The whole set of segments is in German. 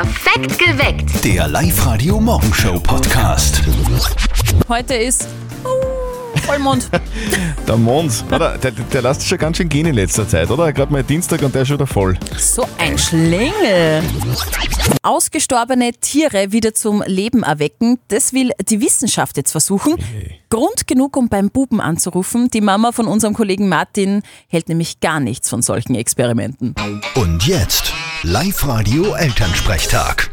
Perfekt geweckt. Der Live-Radio-Morgenshow-Podcast. Heute ist oh, Vollmond. Der Mond, oder? Der, der lässt sich schon ganz schön gehen in letzter Zeit, oder? Gerade mal Dienstag und der ist schon wieder voll. so ein Schlingel. Ausgestorbene Tiere wieder zum Leben erwecken, das will die Wissenschaft jetzt versuchen. Grund genug, um beim Buben anzurufen. Die Mama von unserem Kollegen Martin hält nämlich gar nichts von solchen Experimenten. Und jetzt Live-Radio-Elternsprechtag.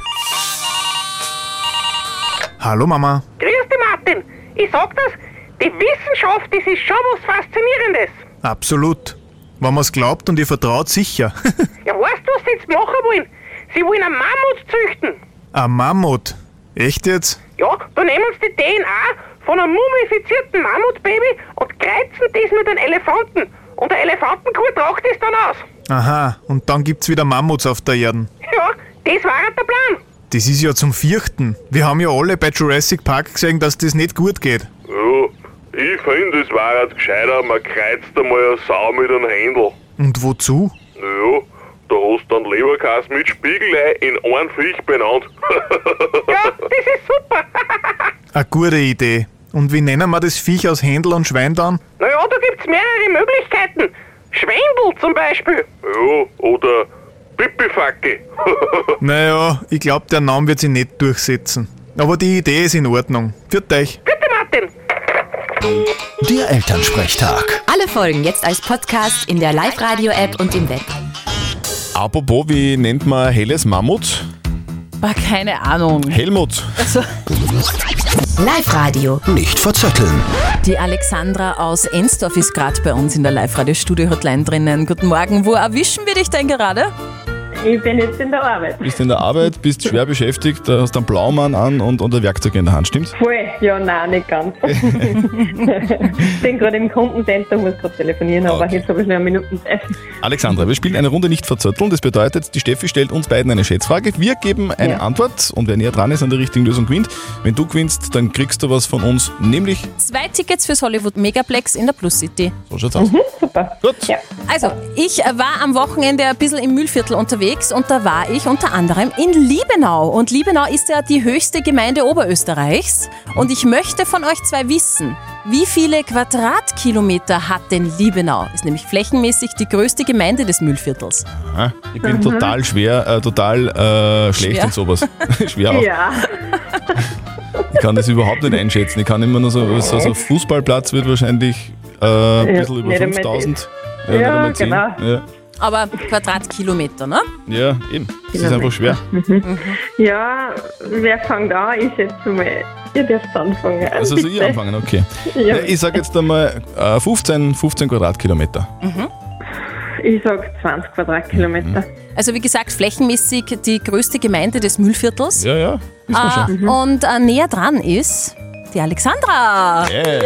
Hallo Mama. Grüß dich, Martin. Ich sag das, die Wissenschaft, das ist schon was Faszinierendes. Absolut. Wenn man's glaubt und ihr vertraut, sicher. Ja, weißt du, was sie jetzt machen wollen? Sie wollen einen Mammut züchten. Ein Mammut. Echt jetzt? Ja, da nehmen sie die DNA von einem mumifizierten Mammutbaby und kreuzen das mit einem Elefanten. Und der Elefantenkur tragt das dann aus. Aha, und dann gibt's wieder Mammuts auf der Erde. Ja, das war der Plan. Das ist ja zum Vierten. Wir haben ja alle bei Jurassic Park gesehen, dass das nicht gut geht. Ja, ich finde, es war jetzt gescheiter, man kreuzt einmal eine Sau mit einem Händel. Und wozu? Naja, da hast du dann Leberkäse mit Spiegelei in einen Fisch benannt. Ja, das ist super. Eine gute Idee. Und wie nennen wir das Viech aus Händel und Schwein dann? naja, da gibt's mehrere Möglichkeiten. Schwendel zum Beispiel. ja, oder Pipifacke. Naja, ich glaube, der Name wird sich nicht durchsetzen. Aber die Idee ist in Ordnung. Führt euch. Bitte, Martin. Der Elternsprechtag. Alle Folgen jetzt als Podcast in der Live-Radio-App und im Web. Apropos, wie nennt man helles Mammut? War keine Ahnung. Helmut. Also, Live-Radio. Nicht verzetteln. Die Alexandra aus Ensdorf ist gerade bei uns in der Live-Radio-Studio-Hotline drinnen. Guten Morgen. Wo erwischen wir dich denn gerade? Ich bin jetzt in der Arbeit. Bist in der Arbeit, bist schwer beschäftigt, da hast einen Blaumann an und, und ein Werkzeug in der Hand, stimmt's? Voll? Ja, nein, nicht ganz. ich bin gerade im Kundencenter, muss gerade telefonieren, aber Okay. jetzt habe ich noch eine Minute Zeit. Alexandra, wir spielen eine Runde nicht verzötteln. Das bedeutet, die Steffi stellt uns beiden eine Schätzfrage. Wir geben eine Ja. Antwort und wer näher dran ist an der richtigen Lösung gewinnt. Wenn du gewinnst, dann kriegst du was von uns, nämlich, Zwei Tickets fürs Hollywood Megaplex in der Plus City. so schaut's aus. Super. Gut. Ja. Also, ich äh, war am Wochenende ein bisschen im Mühlviertel unterwegs und da war ich unter anderem in Liebenau. Und Liebenau ist ja die höchste Gemeinde Oberösterreichs. Und ich möchte von euch zwei wissen, wie viele Quadratkilometer hat denn Liebenau? Ist nämlich flächenmäßig die größte Gemeinde des Mühlviertels. Aha. Ich bin total schwer, äh, total äh, schlecht Schwer. in sowas. schwer auch. Ja. Ich kann das überhaupt nicht einschätzen. Ich kann immer nur so, so, so ein Fußballplatz wird wahrscheinlich äh, ein Ja, bisschen über nicht einmal 5000. Ja, 10. genau. Ja, Aber Quadratkilometer, ne? ja, eben. Es ist einfach schwer. Ja, wer fängt an? Ich schätze mal, ihr dürft anfangen. Also so Bitte. ihr anfangen, okay. Ja. Ich sage jetzt einmal äh, 15, 15 Quadratkilometer. Ich sag 20 Quadratkilometer. Also wie gesagt, flächenmäßig die größte Gemeinde des Mühlviertels. Ja, ja, schon. Und äh, näher dran ist die Alexandra. Yeah.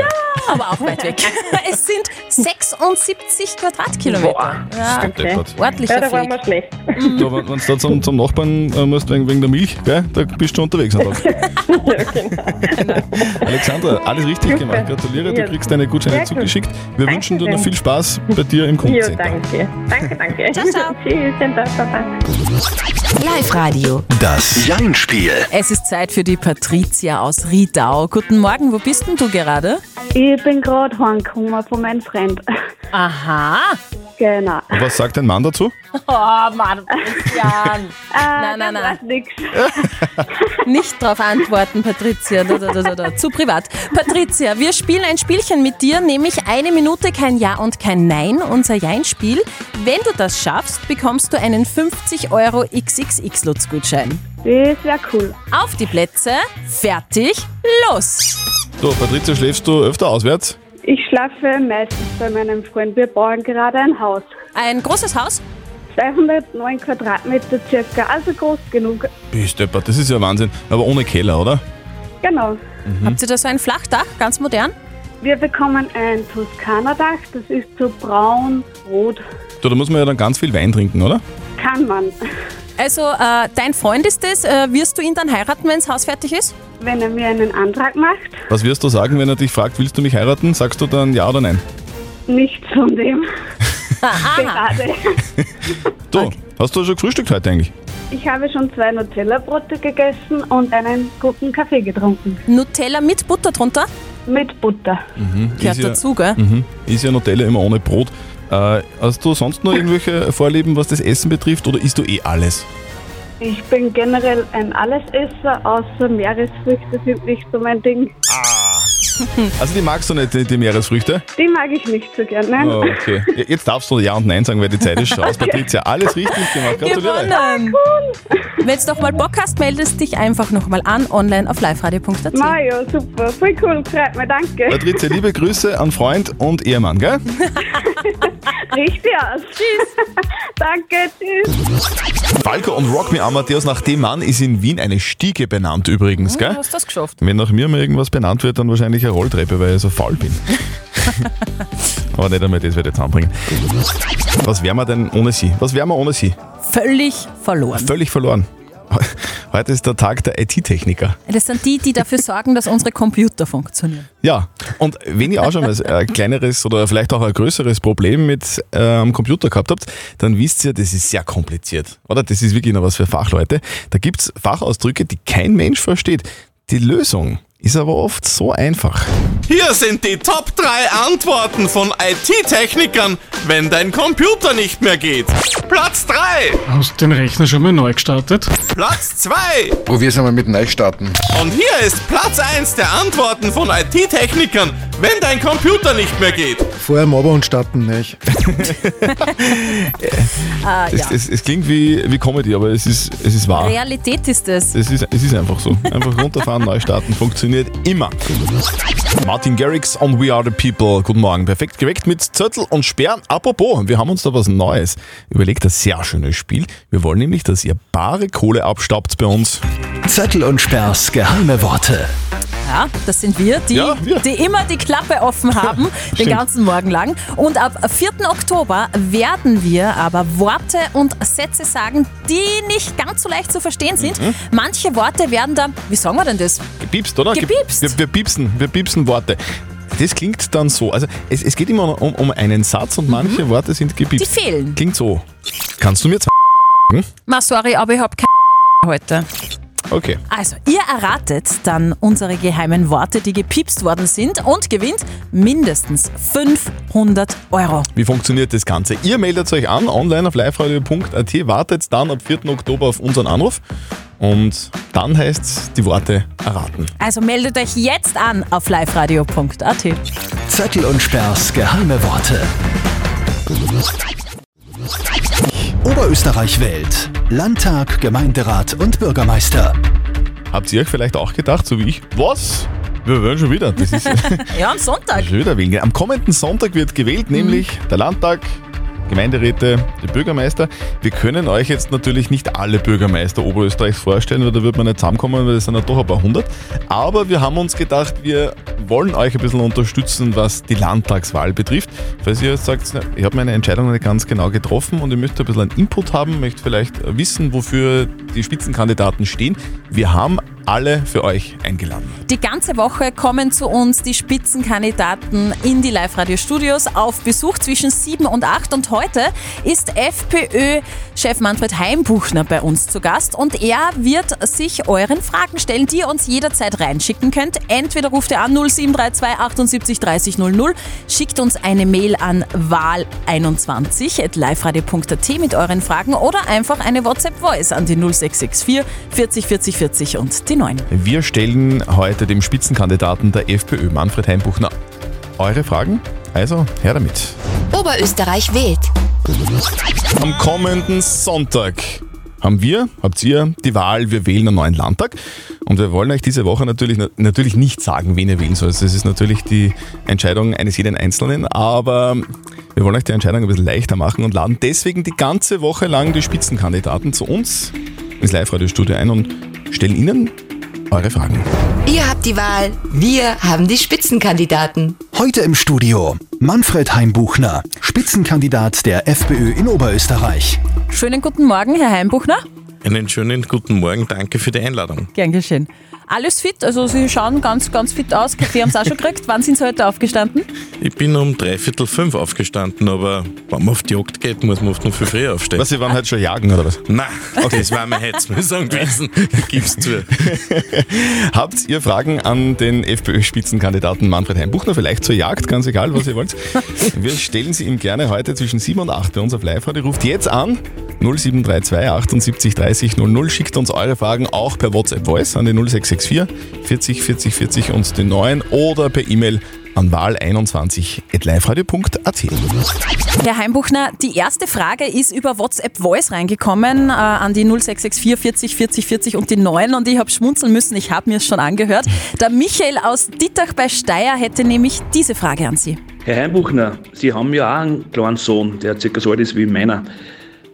Aber auch weit weg. es sind 76 Quadratkilometer. Boah. Ja, Stimmt, Deppert. ordentlicher Ja, da waren wir schlecht. Du, wenn du da zum, zum Nachbarn äh, musst wegen, wegen der Milch, gell? da bist du unterwegs. am Tag. Alexandra, alles richtig gemacht. Gratuliere, du Ja. kriegst deine Gutscheine zugeschickt. Wir Danke wünschen dir noch viel Spaß bei dir im Ja, Kundencenter. danke. Danke, danke. Ciao, ciao. Tschüss, schönen Tag, Baba. Live-Radio. Das Jein-Spiel. Es ist Zeit für die Patricia aus Riedau. Guten Morgen, wo bist denn du gerade? Ich bin gerade heimgekommen von meinem Freund. Aha. genau. Und was sagt dein Mann dazu? Oh Mann, Christian. nein, nein, nein. Nix. Nicht darauf antworten, Patricia. Da, da, da, da, da. Zu privat. Patricia, wir spielen ein Spielchen mit dir, nämlich eine Minute kein Ja und kein Nein, unser Jein-Spiel. Wenn du das schaffst, bekommst du einen 50 Euro XXX-Lutz-Gutschein. Das wäre cool. Auf die Plätze, fertig, los! Du, Patricia, schläfst du öfter auswärts? Ich schlafe meistens bei meinem Freund. Wir bauen gerade ein Haus. Ein großes Haus? 209 Quadratmeter circa, also groß genug. Bist deppert, das ist ja Wahnsinn. Aber ohne Keller, oder? Genau. Habt ihr da so ein Flachdach, ganz modern? Wir bekommen ein Toskana-Dach, das ist so braun-rot. Du, da muss man ja dann ganz viel Wein trinken, oder? Kann man. Also, äh, dein Freund ist es. Äh, wirst du ihn dann heiraten, wenn das Haus fertig ist? Wenn er mir einen Antrag macht, Was wirst du sagen, wenn er dich fragt, willst du mich heiraten? Sagst du dann ja oder nein? nichts von dem. Gerade. Du, hast du schon gefrühstückt heute eigentlich? Ich habe schon zwei Nutella-Brote gegessen und einen guten Kaffee getrunken. Nutella mit Butter drunter? Mit Butter. Gehört Ist ja- dazu, gell? Mhm. Ist ja Nutella immer ohne Brot. Äh, hast du sonst noch irgendwelche Vorlieben, was das Essen betrifft, oder isst du eh alles? Ich bin generell ein Allesesser, außer Meeresfrüchte sind nicht so mein Ding. Also die magst du nicht, die, die Meeresfrüchte? Die mag ich nicht so gern, nein. Oh, okay. Jetzt darfst du Ja und Nein sagen, weil die Zeit ist schon aus. Patricia, alles richtig gemacht. Gratuliere. Gewonnen! Wenn du noch mal Bock hast, meldest dich einfach noch mal an, online auf liveradio.at. Mario, super, voll cool, freut mich, danke. Patricia, liebe Grüße an Freund und Ehemann, gell? Richtig aus. Tschüss. danke, tschüss. Falco und Rock Me Amadeus, nach dem Mann ist in Wien eine Stiege benannt übrigens, Du gell? hast das geschafft. Wenn nach mir mal irgendwas benannt wird, dann wahrscheinlich eine Rolltreppe, weil ich so faul bin. Aber nicht einmal das werde ich jetzt anbringen. Was wären wir denn ohne sie? Was wären wir ohne sie? Völlig verloren. Völlig verloren. Heute ist der Tag der IT-Techniker. Das sind die, die dafür sorgen, dass unsere Computer funktionieren. Ja, und wenn ihr auch schon mal ein kleineres oder vielleicht auch ein größeres Problem mit äh, am Computer gehabt habt, dann wisst ihr, das ist sehr kompliziert. Oder? Das ist wirklich noch was für Fachleute. Da gibt's Fachausdrücke, die kein Mensch versteht. Die Lösung ist aber oft so einfach. Hier sind die Top 3 Antworten von IT-Technikern, wenn dein Computer nicht mehr geht. Platz 3, Hast den Rechner schon mal neu gestartet? Platz 2 Probier's einmal mit Neustarten. und hier ist Platz 1 der Antworten von IT-Technikern, wenn dein Computer nicht mehr geht. Vorher Mobber starten, nicht? Ah, Es, ja. es, es klingt wie, wie Comedy, aber es ist, es ist wahr. Realität ist es. Es ist, es ist einfach so. Einfach runterfahren, neu starten, funktioniert immer. Martin Garrix und We Are the People. Guten Morgen. Perfekt geweckt mit Zettel und Sperren. Apropos, wir haben uns da was Neues überlegt. Ein sehr schönes Spiel. Wir wollen nämlich, dass ihr bare Kohle abstaubt bei uns. Zettel und Sperrs geheime Worte. Ja, das sind wir, die, Ja, wir. die immer die Klappe offen haben, den ganzen Morgen lang. Und ab 4. Oktober werden wir aber Worte und Sätze sagen, die nicht ganz so leicht zu verstehen sind. Mhm. Manche Worte werden da, wie sagen wir denn das? Gepiepst, oder? Ge- Gepiepst. Wir, wir piepsen, wir piepsen Worte. Das klingt dann so. Also es, es geht immer um, um einen Satz und manche Worte sind Mhm. Die fehlen. Klingt so. Kannst du mir zwei Ma, sorry, aber ich habe keine heute. Okay. Also, ihr erratet dann unsere geheimen Worte, die gepiepst worden sind und gewinnt mindestens 500 Euro. Wie funktioniert das Ganze? Ihr meldet euch an, online auf liveradio.at, wartet dann ab 4. Oktober auf unseren Anruf und dann heißt es die Worte erraten. Also meldet euch jetzt an auf liveradio.at. Zettel und Sperrs geheime Worte. Oberösterreich wählt. Landtag, Gemeinderat und Bürgermeister. Habt ihr euch vielleicht auch gedacht, so wie ich, was? Wir wollen schon wieder. Das ist Ja, am Sonntag. schon wieder wählen. Am kommenden Sonntag wird gewählt, nämlich der Landtag, Gemeinderäte, der Bürgermeister. Wir können euch jetzt natürlich nicht alle Bürgermeister Oberösterreichs vorstellen, weil da wird man nicht zusammenkommen, weil es sind ja doch ein paar hundert. Aber wir haben uns gedacht, wir wollen euch ein bisschen unterstützen, was die Landtagswahl betrifft. Falls ihr jetzt sagt, ich habe meine Entscheidung nicht ganz genau getroffen und ihr möchtet ein bisschen einen Input haben, möchtet vielleicht wissen, wofür die Spitzenkandidaten stehen. Wir haben alle für euch eingeladen. Die ganze Woche kommen zu uns die Spitzenkandidaten in die Live-Radio-Studios auf Besuch zwischen 7 und 8. Und heute ist FPÖ-Chef Manfred Heimbuchner bei uns zu Gast. Und er wird sich euren Fragen stellen, die ihr uns jederzeit reinschicken könnt. Entweder ruft ihr an 0732 78 30 00, schickt uns eine Mail an wahl21.liveradio.at mit euren Fragen oder einfach eine WhatsApp-Voice an die 0664 40 40 40 und die 9. Wir stellen heute dem Spitzenkandidaten der FPÖ, Manfred Heimbuchner, eure Fragen. Also, her damit. Oberösterreich wählt. Am kommenden Sonntag haben wir, habt ihr die Wahl, wir wählen einen neuen Landtag. Und wir wollen euch diese Woche natürlich, natürlich nicht sagen, wen ihr wählen sollt. Das ist natürlich die Entscheidung eines jeden Einzelnen, aber wir wollen euch die Entscheidung ein bisschen leichter machen und laden deswegen die ganze Woche lang die Spitzenkandidaten zu uns ins Live-Radio-Studio ein und stellen ihnen eure Fragen. Ihr habt die Wahl. Wir haben die Spitzenkandidaten. Heute im Studio Manfred Heimbuchner, Spitzenkandidat der FPÖ in Oberösterreich. Schönen guten Morgen, Herr Heimbuchner. Einen schönen guten Morgen, danke für die Einladung. Gern geschehen. Alles fit, also Sie schauen ganz, ganz fit aus. Kaffee haben Sie auch schon gekriegt. Wann sind Sie heute aufgestanden? Ich bin um dreiviertel fünf aufgestanden, aber wenn man auf die Jagd geht, muss man oft noch viel früher aufstehen. Was, Sie waren heute schon jagen oder was? Nein, das war mir Heizmüssung gewesen. Gib's zu. Habt ihr Fragen an den FPÖ-Spitzenkandidaten Manfred Heimbuchner? Vielleicht zur Jagd, ganz egal, was ihr wollt. Wir stellen sie ihm gerne heute zwischen 7 und 8 bei uns auf Live-Radio. Ruft jetzt an 0732 78 30 00. Schickt uns eure Fragen auch per WhatsApp-Voice an die 0664 40 40 40 und den neuen oder per E-Mail an wahl21.liveradio.at. Herr Heimbuchner, die erste Frage ist über WhatsApp Voice reingekommen äh, an die 0664 40 40 40 und die 9 und ich habe schmunzeln müssen, ich habe mir es schon angehört. Der Michael aus Dittach bei Steyr hätte nämlich diese Frage an Sie. Herr Heimbuchner, Sie haben ja auch einen kleinen Sohn, der circa so alt ist wie meiner.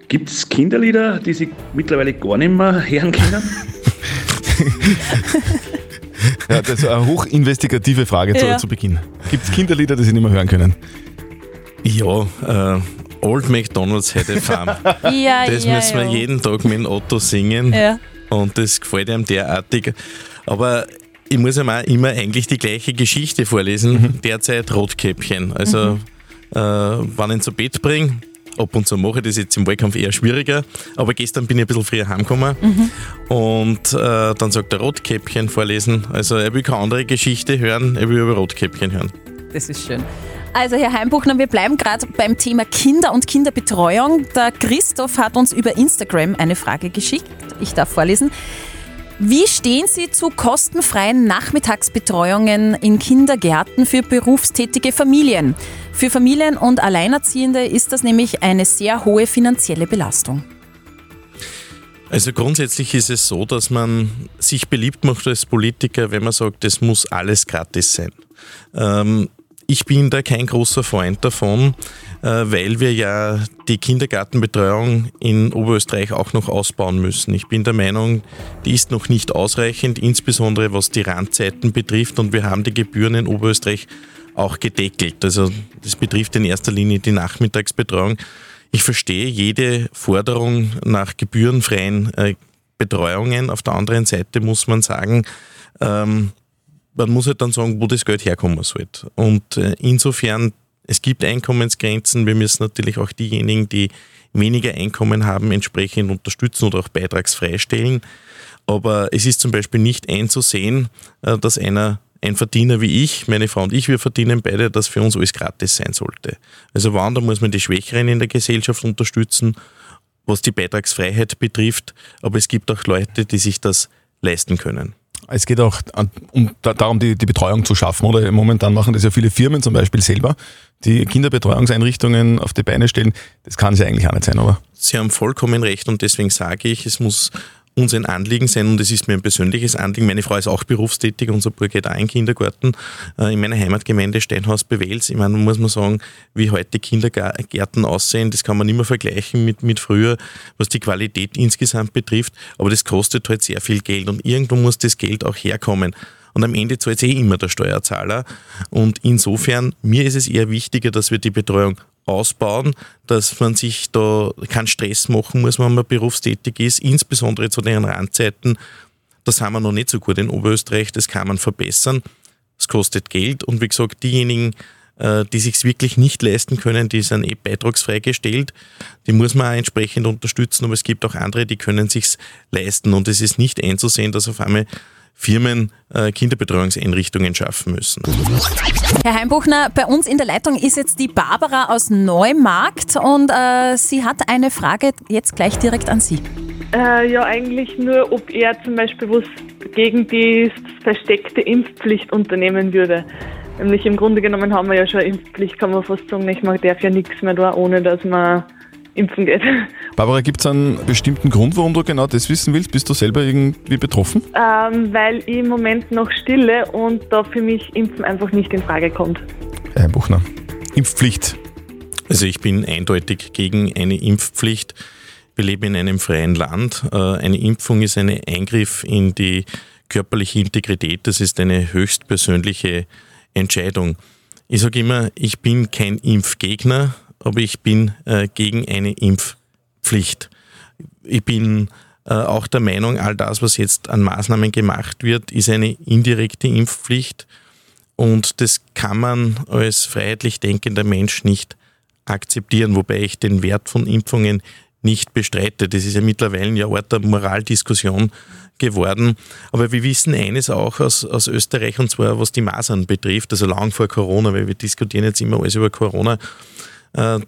Gibt es Kinderlieder, die Sie mittlerweile gar nicht mehr hören können? Ja, das ist eine hochinvestigative Frage zu, Ja. zu Beginn. Gibt es Kinderlieder, die Sie nicht mehr hören können? Ja, äh, Old McDonald's had a farm. Ja, das ja, müssen wir ja. jeden Tag mit dem Otto singen. Ja. Und das gefällt einem derartig. Aber ich muss ihm auch immer eigentlich die gleiche Geschichte vorlesen. Derzeit Rotkäppchen. Also, äh, wenn ich ihn zu Bett bringe, ab und zu mache ich das jetzt im Wahlkampf eher schwieriger, aber gestern bin ich ein bisschen früher heimgekommen und äh, dann sagt er Rotkäppchen vorlesen. Also er will keine andere Geschichte hören, er will über Rotkäppchen hören. Das ist schön. Also Herr Heimbuchner, wir bleiben gerade beim Thema Kinder und Kinderbetreuung. Der Christoph hat uns über Instagram eine Frage geschickt. Ich darf vorlesen. Wie stehen Sie zu kostenfreien Nachmittagsbetreuungen in Kindergärten für berufstätige Familien? Für Familien und Alleinerziehende ist das nämlich eine sehr hohe finanzielle Belastung. Also grundsätzlich ist es so, dass man sich beliebt macht als Politiker, wenn man sagt, es muss alles gratis sein. Ähm, ich bin da kein großer Freund davon, äh, weil wir ja die Kindergartenbetreuung in Oberösterreich auch noch ausbauen müssen. Ich bin der Meinung, die ist noch nicht ausreichend, insbesondere was die Randzeiten betrifft und wir haben die Gebühren in Oberösterreich auch gedeckelt. Also das betrifft in erster Linie die Nachmittagsbetreuung. Ich verstehe jede Forderung nach gebührenfreien äh, Betreuungen. Auf der anderen Seite muss man sagen, ähm, man muss halt dann sagen, wo das Geld herkommen soll. Und äh, insofern, es gibt Einkommensgrenzen. Wir müssen natürlich auch diejenigen, die weniger Einkommen haben, entsprechend unterstützen oder auch beitragsfrei stellen. Aber es ist zum Beispiel nicht einzusehen, äh, dass einer ein Verdiener wie ich, meine Frau und ich, wir verdienen beide, dass für uns alles gratis sein sollte. Also wann, da muss man die Schwächeren in der Gesellschaft unterstützen, was die Beitragsfreiheit betrifft. Aber es gibt auch Leute, die sich das leisten können. Es geht auch an, um, da, darum, die, die Betreuung zu schaffen. Oder momentan machen das ja viele Firmen zum Beispiel selber, die Kinderbetreuungseinrichtungen auf die Beine stellen. Das kann es ja eigentlich auch nicht sein, oder? Sie haben vollkommen recht und deswegen sage ich, es muss uns ein Anliegen sein und es ist mir ein persönliches Anliegen. Meine Frau ist auch berufstätig, unser Bruder geht auch in Kindergarten äh, in meiner Heimatgemeinde Steinhaus bei Wels. Ich meine, muss man sagen, wie heute Kindergärten aussehen, das kann man nicht mehr vergleichen mit, mit früher, was die Qualität insgesamt betrifft, aber das kostet halt sehr viel Geld und irgendwo muss das Geld auch herkommen. Und am Ende zahlt eh immer der Steuerzahler. Und insofern, mir ist es eher wichtiger, dass wir die Betreuung ausbauen, dass man sich da keinen Stress machen muss, wenn man berufstätig ist, insbesondere zu den Randzeiten. Das haben wir noch nicht so gut in Oberösterreich, das kann man verbessern. Es kostet Geld und wie gesagt, diejenigen, äh, die sich wirklich nicht leisten können, die sind eh beitragsfrei gestellt. Die muss man auch entsprechend unterstützen, aber es gibt auch andere, die können sich's leisten und es ist nicht einzusehen, dass auf einmal Firmen äh, Kinderbetreuungseinrichtungen schaffen müssen. Herr Heimbuchner, bei uns in der Leitung ist jetzt die Barbara aus Neumarkt und äh, sie hat eine Frage jetzt gleich direkt an Sie. Äh, ja, eigentlich nur, ob er zum Beispiel was gegen die versteckte Impfpflicht unternehmen würde. Nämlich im Grunde genommen haben wir ja schon eine Impfpflicht, kann man fast sagen. Ich man darf ja nichts mehr da, ohne dass man impfen geht. Barbara, gibt es einen bestimmten Grund, warum du genau das wissen willst? Bist du selber irgendwie betroffen? Ähm, weil ich im Moment noch stille und da für mich Impfen einfach nicht in Frage kommt. Herr Heimbuchner. Impfpflicht. Also ich bin eindeutig gegen eine Impfpflicht. Wir leben in einem freien Land. Äh, Eine Impfung ist ein Eingriff in die körperliche Integrität. Das ist eine höchstpersönliche Entscheidung. Ich sage immer, ich bin kein Impfgegner, aber ich bin äh, gegen eine Impfpflicht. Ich bin äh, auch der Meinung, all das, was jetzt an Maßnahmen gemacht wird, ist eine indirekte Impfpflicht und das kann man als freiheitlich denkender Mensch nicht akzeptieren, wobei ich den Wert von Impfungen nicht bestreite. Das ist ja mittlerweile ja Ort der Moraldiskussion geworden. Aber wir wissen eines auch aus, aus Österreich, und zwar was die Masern betrifft, also lang vor Corona, weil wir diskutieren jetzt immer alles über Corona. Äh,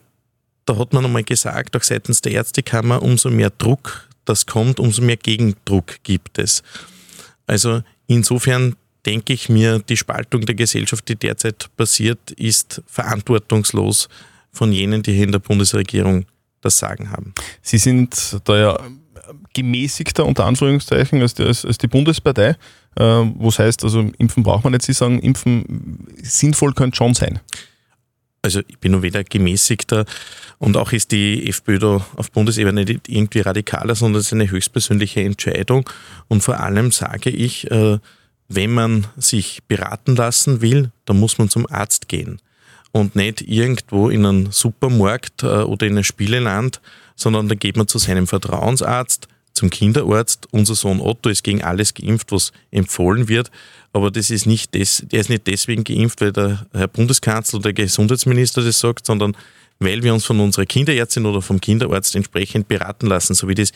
da hat man einmal gesagt, auch seitens der Ärztekammer, umso mehr Druck das kommt, umso mehr Gegendruck gibt es. Also insofern denke ich mir, die Spaltung der Gesellschaft, die derzeit passiert, ist verantwortungslos von jenen, die hier in der Bundesregierung das Sagen haben. Sie sind da ja gemäßigter unter Anführungszeichen als die, als, als die Bundespartei, äh, wo es heißt, also impfen braucht man nicht. Sie sagen, impfen sinnvoll könnte schon sein. Also ich bin nur weder gemäßigter und auch ist die FPÖ da auf Bundesebene nicht irgendwie radikaler, sondern es ist eine höchstpersönliche Entscheidung. Und vor allem sage ich, äh, wenn man sich beraten lassen will, dann muss man zum Arzt gehen und nicht irgendwo in einen Supermarkt äh, oder in ein Spieleland, sondern da geht man zu seinem Vertrauensarzt, zum Kinderarzt. Unser Sohn Otto ist gegen alles geimpft, was empfohlen wird. Aber das ist nicht des, der ist nicht deswegen geimpft, weil der Herr Bundeskanzler oder der Gesundheitsminister das sagt, sondern weil wir uns von unserer Kinderärztin oder vom Kinderarzt entsprechend beraten lassen, so wie das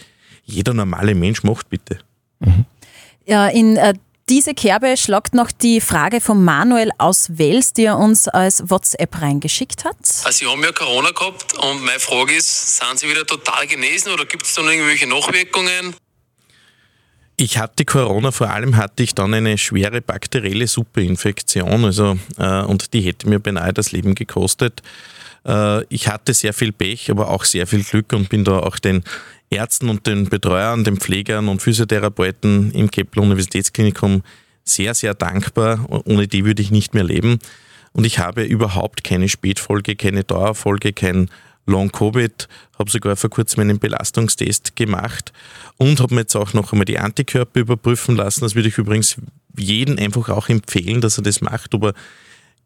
jeder normale Mensch macht, bitte. Mhm. Ja, in äh, diese Kerbe schlagt noch die Frage von Manuel aus Wels, die er uns als WhatsApp reingeschickt hat. Also Sie haben ja Corona gehabt und meine Frage ist, sind Sie wieder total genesen oder gibt es da noch irgendwelche Nachwirkungen? Ich hatte Corona, vor allem hatte ich dann eine schwere bakterielle Superinfektion, also, äh, und die hätte mir beinahe das Leben gekostet. Äh, ich hatte sehr viel Pech, aber auch sehr viel Glück und bin da auch den Ärzten und den Betreuern, den Pflegern und Physiotherapeuten im Kepler Universitätsklinikum sehr, sehr dankbar. Ohne die würde ich nicht mehr leben. Und ich habe überhaupt keine Spätfolge, keine Dauerfolge, kein Long-Covid, habe sogar vor kurzem einen Belastungstest gemacht und habe mir jetzt auch noch einmal die Antikörper überprüfen lassen. Das würde ich übrigens jedem einfach auch empfehlen, dass er das macht, ob er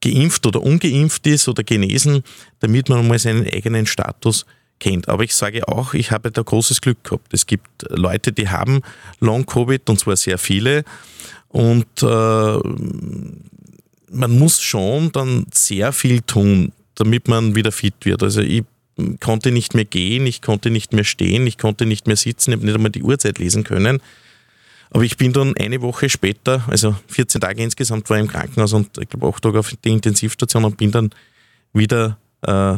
geimpft oder ungeimpft ist oder genesen, damit man einmal seinen eigenen Status kennt. Aber ich sage auch, ich habe da großes Glück gehabt. Es gibt Leute, die haben Long-Covid und zwar sehr viele. Und äh, man muss schon dann sehr viel tun, damit man wieder fit wird. Also ich konnte nicht mehr gehen, ich konnte nicht mehr stehen, ich konnte nicht mehr sitzen, ich habe nicht einmal die Uhrzeit lesen können. Aber ich bin dann eine Woche später, also 14 Tage insgesamt, war ich im Krankenhaus und ich glaube acht Tage auf die Intensivstation und bin dann wieder äh,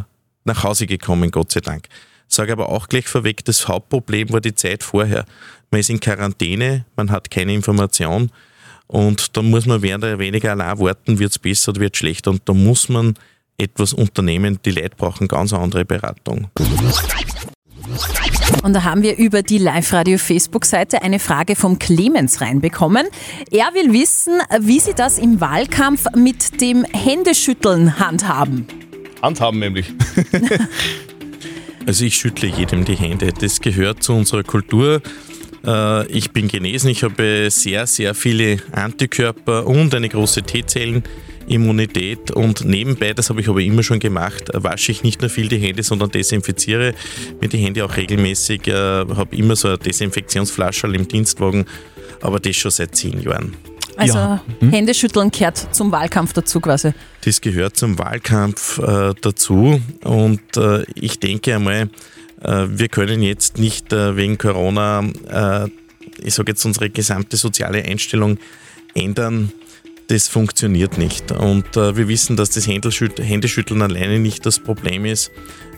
nach Hause gekommen, Gott sei Dank. Sage aber auch gleich vorweg, das Hauptproblem war die Zeit vorher. Man ist in Quarantäne, man hat keine Information und da muss man während der weniger allein warten, wird es besser oder wird es schlechter und da muss man etwas unternehmen. Die Leute brauchen ganz andere Beratung. Und da haben wir über die Live-Radio-Facebook-Seite eine Frage vom Clemens reinbekommen. Er will wissen, wie Sie das im Wahlkampf mit dem Händeschütteln handhaben. Handhaben nämlich. also ich schüttle jedem die Hände. Das gehört zu unserer Kultur. Äh, ich bin genesen, ich habe sehr, sehr viele Antikörper und eine große T-Zellen. Immunität und nebenbei, das habe ich aber immer schon gemacht, wasche ich nicht nur viel die Hände, sondern desinfiziere mir die Hände auch regelmäßig, äh, habe immer so eine Desinfektionsflasche im Dienstwagen, aber das schon seit zehn Jahren. Also ja. hm? Händeschütteln gehört zum Wahlkampf dazu quasi. Das gehört zum Wahlkampf äh, dazu und äh, ich denke einmal, äh, wir können jetzt nicht äh, wegen Corona, äh, ich sage jetzt unsere gesamte soziale Einstellung ändern. Das funktioniert nicht. Und äh, wir wissen, dass das Händeschütteln alleine nicht das Problem ist,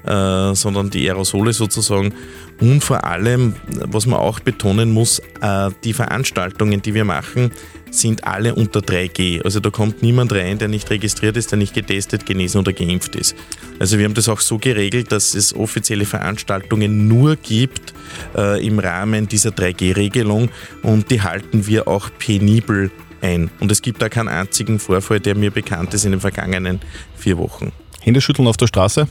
äh, sondern die Aerosole sozusagen. Und vor allem, was man auch betonen muss, äh, die Veranstaltungen, die wir machen, sind alle unter 3G. Also da kommt niemand rein, der nicht registriert ist, der nicht getestet, genesen oder geimpft ist. Also wir haben das auch so geregelt, dass es offizielle Veranstaltungen nur gibt äh, im Rahmen dieser 3G-Regelung und die halten wir auch penibel ein. Und es gibt da keinen einzigen Vorfall, der mir bekannt ist in den vergangenen vier Wochen. Händeschütteln auf der Straße?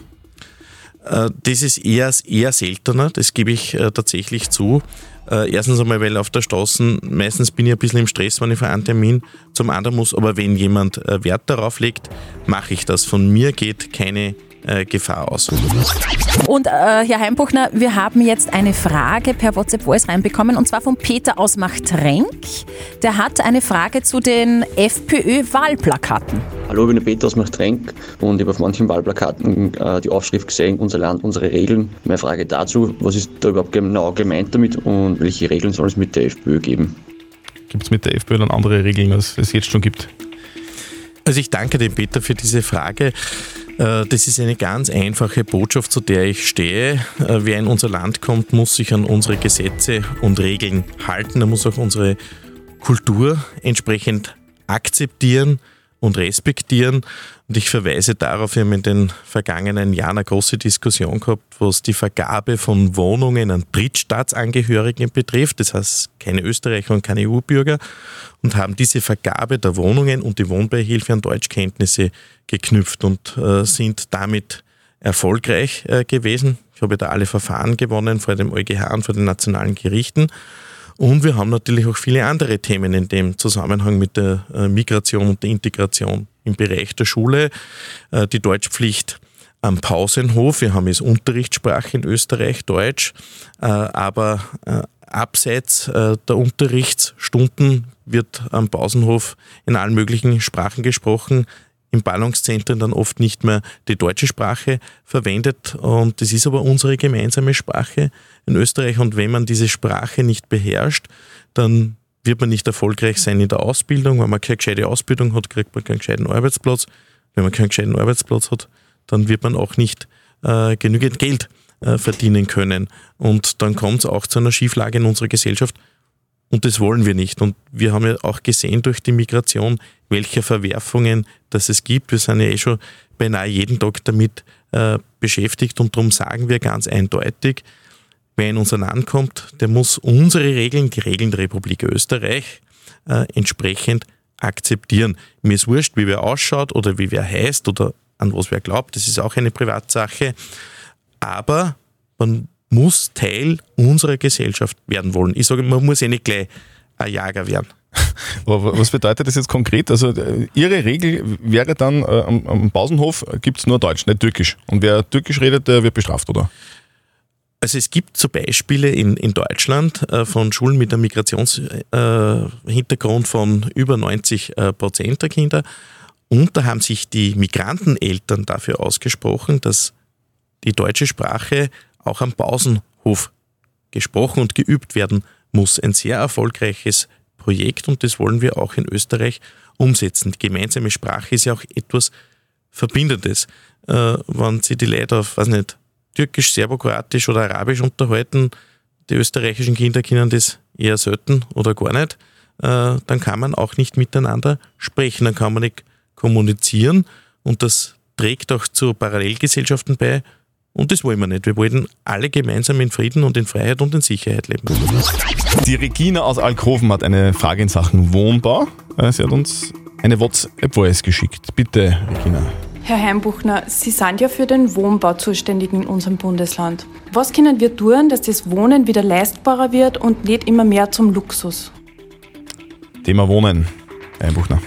Äh, das ist eher, eher seltener, das gebe ich äh, tatsächlich zu. Äh, erstens einmal, weil auf der Straße meistens bin ich ein bisschen im Stress, wenn ich für einen Termin zum anderen muss, aber wenn jemand Wert darauf legt, mache ich das. Von mir geht keine Gefahr aus. Und äh, Herr Heimbuchner, wir haben jetzt eine Frage per WhatsApp Voice reinbekommen und zwar von Peter aus Machtrenk. Der hat eine Frage zu den FPÖ-Wahlplakaten. Hallo, ich bin der Peter aus Machtrenk und ich habe auf manchen Wahlplakaten äh, die Aufschrift gesehen, unser Land, unsere Regeln. Meine Frage dazu, was ist da überhaupt genau gemeint damit und welche Regeln soll es mit der FPÖ geben? Gibt es mit der FPÖ dann andere Regeln, als es jetzt schon gibt? Also ich danke dem Peter für diese Frage. Äh, Das ist eine ganz einfache Botschaft, zu der ich stehe. Äh, Wer in unser Land kommt, muss sich an unsere Gesetze und Regeln halten. Er muss auch unsere Kultur entsprechend akzeptieren und respektieren. Und ich verweise darauf, wir haben in den vergangenen Jahren eine große Diskussion gehabt, was die Vergabe von Wohnungen an Drittstaatsangehörigen betrifft. Das heißt, keine Österreicher und keine EU-Bürger. Und haben diese Vergabe der Wohnungen und die Wohnbeihilfe an Deutschkenntnisse geknüpft und äh, sind damit erfolgreich äh, gewesen. Ich habe da alle Verfahren gewonnen vor dem EuGH und vor den nationalen Gerichten. Und wir haben natürlich auch viele andere Themen in dem Zusammenhang mit der äh, Migration und der Integration im Bereich der Schule. Äh, Die Deutschpflicht am Pausenhof. Wir haben jetzt Unterrichtssprache in Österreich, Deutsch, äh, aber abseits der Unterrichtsstunden wird am Pausenhof in allen möglichen Sprachen gesprochen. Im Ballungszentren dann oft nicht mehr die deutsche Sprache verwendet und das ist aber unsere gemeinsame Sprache in Österreich und wenn man diese Sprache nicht beherrscht, dann wird man nicht erfolgreich sein in der Ausbildung. Wenn man keine gescheite Ausbildung hat, kriegt man keinen gescheiten Arbeitsplatz. Wenn man keinen gescheiten Arbeitsplatz hat, dann wird man auch nicht äh, genügend Geld äh, verdienen können. Und dann kommt es auch zu einer Schieflage in unserer Gesellschaft. Und das wollen wir nicht. Und wir haben ja auch gesehen durch die Migration, welche Verwerfungen das es gibt. Wir sind ja eh schon beinahe jeden Tag damit äh, beschäftigt. Und darum sagen wir ganz eindeutig, wer in unser Land kommt, der muss unsere Regeln, die Regeln der Republik Österreich, äh, entsprechend akzeptieren. Mir ist wurscht, wie wer ausschaut oder wie wer heißt oder an was wer glaubt. Das ist auch eine Privatsache. Aber man muss Teil unserer Gesellschaft werden wollen. Ich sage, man muss ja nicht gleich ein Jager werden. Was bedeutet das jetzt konkret? Also äh, Ihre Regel wäre dann, äh, am, am Pausenhof gibt es nur Deutsch, nicht Türkisch. Und wer Türkisch redet, der wird bestraft, oder? Also es gibt so Beispiele in, in Deutschland äh, von Schulen mit einem Migrationshintergrund von über 90 äh, Prozent der Kinder. Und da haben sich die Migranteneltern dafür ausgesprochen, dass die deutsche Sprache auch am Pausenhof gesprochen und geübt werden muss. Ein sehr erfolgreiches Projekt und das wollen wir auch in Österreich umsetzen. Die gemeinsame Sprache ist ja auch etwas Verbindendes. Äh, wenn sie die Leute auf, weiß nicht, Türkisch, Serbokroatisch oder Arabisch unterhalten, die österreichischen Kinder kennen das eher selten oder gar nicht, äh, dann kann man auch nicht miteinander sprechen, dann kann man nicht kommunizieren und das trägt auch zu Parallelgesellschaften bei und das wollen wir nicht. Wir wollen alle gemeinsam in Frieden und in Freiheit und in Sicherheit leben. Die Regina aus Alkoven hat eine Frage in Sachen Wohnbau. Äh, Sie hat uns eine WhatsApp-Voice geschickt. Bitte, Regina. Herr Heimbuchner, Sie sind ja für den Wohnbau zuständig in unserem Bundesland. Was können wir tun, dass das Wohnen wieder leistbarer wird und nicht immer mehr zum Luxus? Thema Wohnen, Herr Buchner.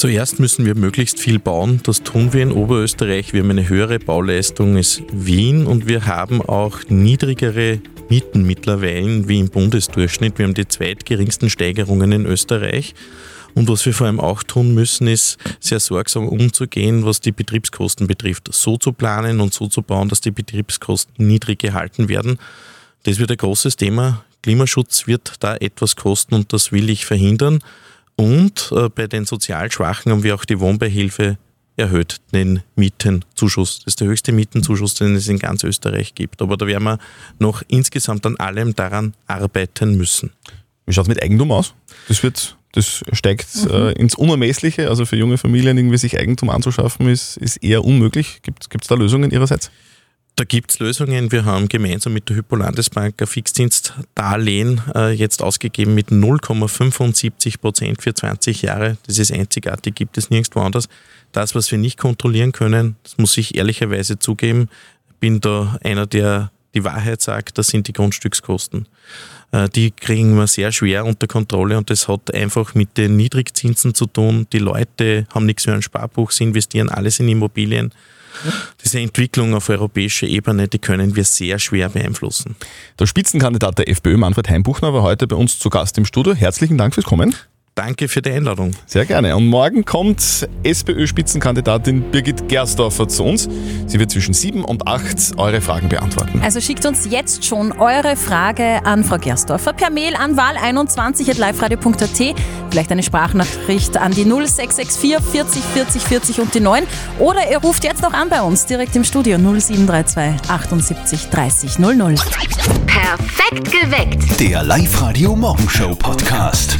Zuerst müssen wir möglichst viel bauen. Das tun wir in Oberösterreich. Wir haben eine höhere Bauleistung als Wien und wir haben auch niedrigere Mieten mittlerweile wie im Bundesdurchschnitt. Wir haben die zweitgeringsten Steigerungen in Österreich. Und was wir vor allem auch tun müssen, ist sehr sorgsam umzugehen, was die Betriebskosten betrifft. So zu planen und so zu bauen, dass die Betriebskosten niedrig gehalten werden. Das wird ein großes Thema. Klimaschutz wird da etwas kosten und das will ich verhindern. Und äh, bei den sozial Schwachen haben wir auch die Wohnbeihilfe erhöht, den Mietenzuschuss. Das ist der höchste Mietenzuschuss, den es in ganz Österreich gibt. Aber da werden wir noch insgesamt an allem daran arbeiten müssen. Wie schaut es mit Eigentum aus? Das wird, das steigt Mhm. äh, ins Unermessliche. Also für junge Familien irgendwie sich Eigentum anzuschaffen, ist, ist eher unmöglich. Gibt es da Lösungen Ihrerseits? Da gibt es Lösungen. Wir haben gemeinsam mit der Hypolandesbank ein Fixdienstdarlehen äh, jetzt ausgegeben mit 0,75 Prozent für 20 Jahre. Das ist einzigartig, gibt es nirgendwo anders. Das, was wir nicht kontrollieren können, das muss ich ehrlicherweise zugeben, bin da einer, der die Wahrheit sagt, das sind die Grundstückskosten. Äh, Die kriegen wir sehr schwer unter Kontrolle und das hat einfach mit den Niedrigzinsen zu tun. Die Leute haben nichts mehr ein Sparbuch, sie investieren alles in Immobilien diese Entwicklung auf europäischer Ebene, die können wir sehr schwer beeinflussen. Der Spitzenkandidat der FPÖ, Manfred Heimbuchner, war heute bei uns zu Gast im Studio. Herzlichen Dank fürs Kommen. Danke für die Einladung. Sehr gerne. Und morgen kommt SPÖ-Spitzenkandidatin Birgit Gersdorfer zu uns. Sie wird zwischen sieben und acht eure Fragen beantworten. Also schickt uns jetzt schon eure Frage an Frau Gersdorfer per Mail an wahl21.liveradio.at. Vielleicht eine Sprachnachricht an die 0664 40 40 40 und die 9. Oder ihr ruft jetzt noch an bei uns direkt im Studio 0732 78 30 00. Perfekt geweckt. Der Live-Radio Morgenshow Podcast.